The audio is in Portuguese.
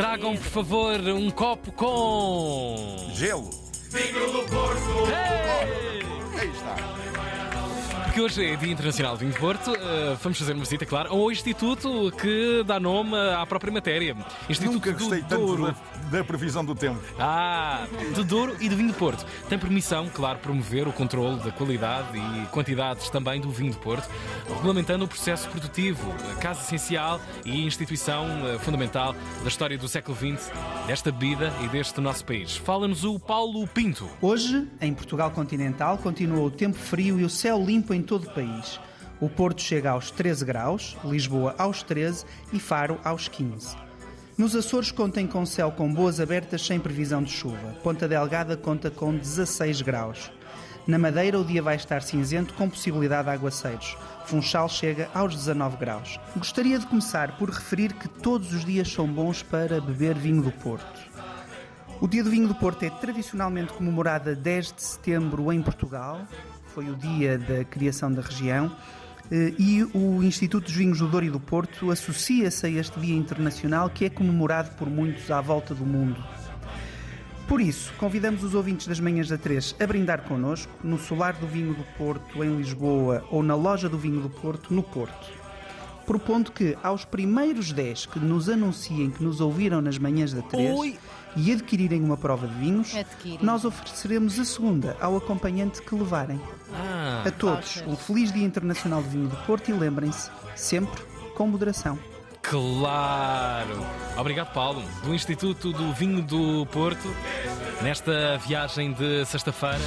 Tragam, por favor, um copo com. Gelo. Hey! Aí está. Hoje é Dia Internacional do Vinho de Porto. eh, vamos fazer uma visita, claro, ao Instituto que dá nome à própria matéria. Instituto Nunca do gostei tanto Douro. da, da previsão do tempo. Ah, do Douro e do vinho de Porto. Tem permissão, claro, promover o controle da qualidade e quantidades também do vinho de Porto, regulamentando o processo produtivo, a casa essencial e instituição eh, fundamental da história do século XX, desta bebida e deste nosso país. Fala-nos o Paulo Pinto. Hoje, em Portugal continental, continua o tempo frio e o céu limpo em todo o país. O Porto chega aos 13 graus, Lisboa aos 13 e Faro aos 15. Nos Açores contem com céu com boas abertas sem previsão de chuva. Ponta Delgada conta com 16 graus. Na Madeira o dia vai estar cinzento com possibilidade de aguaceiros. Funchal chega aos 19 graus. Gostaria de começar por referir que todos os dias são bons para beber vinho do Porto. O Dia do Vinho do Porto é tradicionalmente comemorado a 10 de setembro em Portugal, foi o dia da criação da região, eh, e o Instituto dos Vinhos do Douro e do Porto associa-se a este Dia Internacional que é comemorado por muitos à volta do mundo. Por isso, convidamos os ouvintes das Manhãs da 3 a brindar connosco no Solar do Vinho do Porto, em Lisboa, ou na Loja do Vinho do Porto, no Porto propondo que aos primeiros 10 que nos anunciem que nos ouviram nas manhãs da 3 Oi. e adquirirem uma prova de vinhos, Adquirem. nós ofereceremos a segunda ao acompanhante que levarem. Ah, A todos, vouchers. um feliz Dia Internacional do Vinho do Porto e lembrem-se, sempre com moderação. claro! Obrigado, Paulo, do Instituto do Vinho do Porto, nesta viagem de sexta-feira.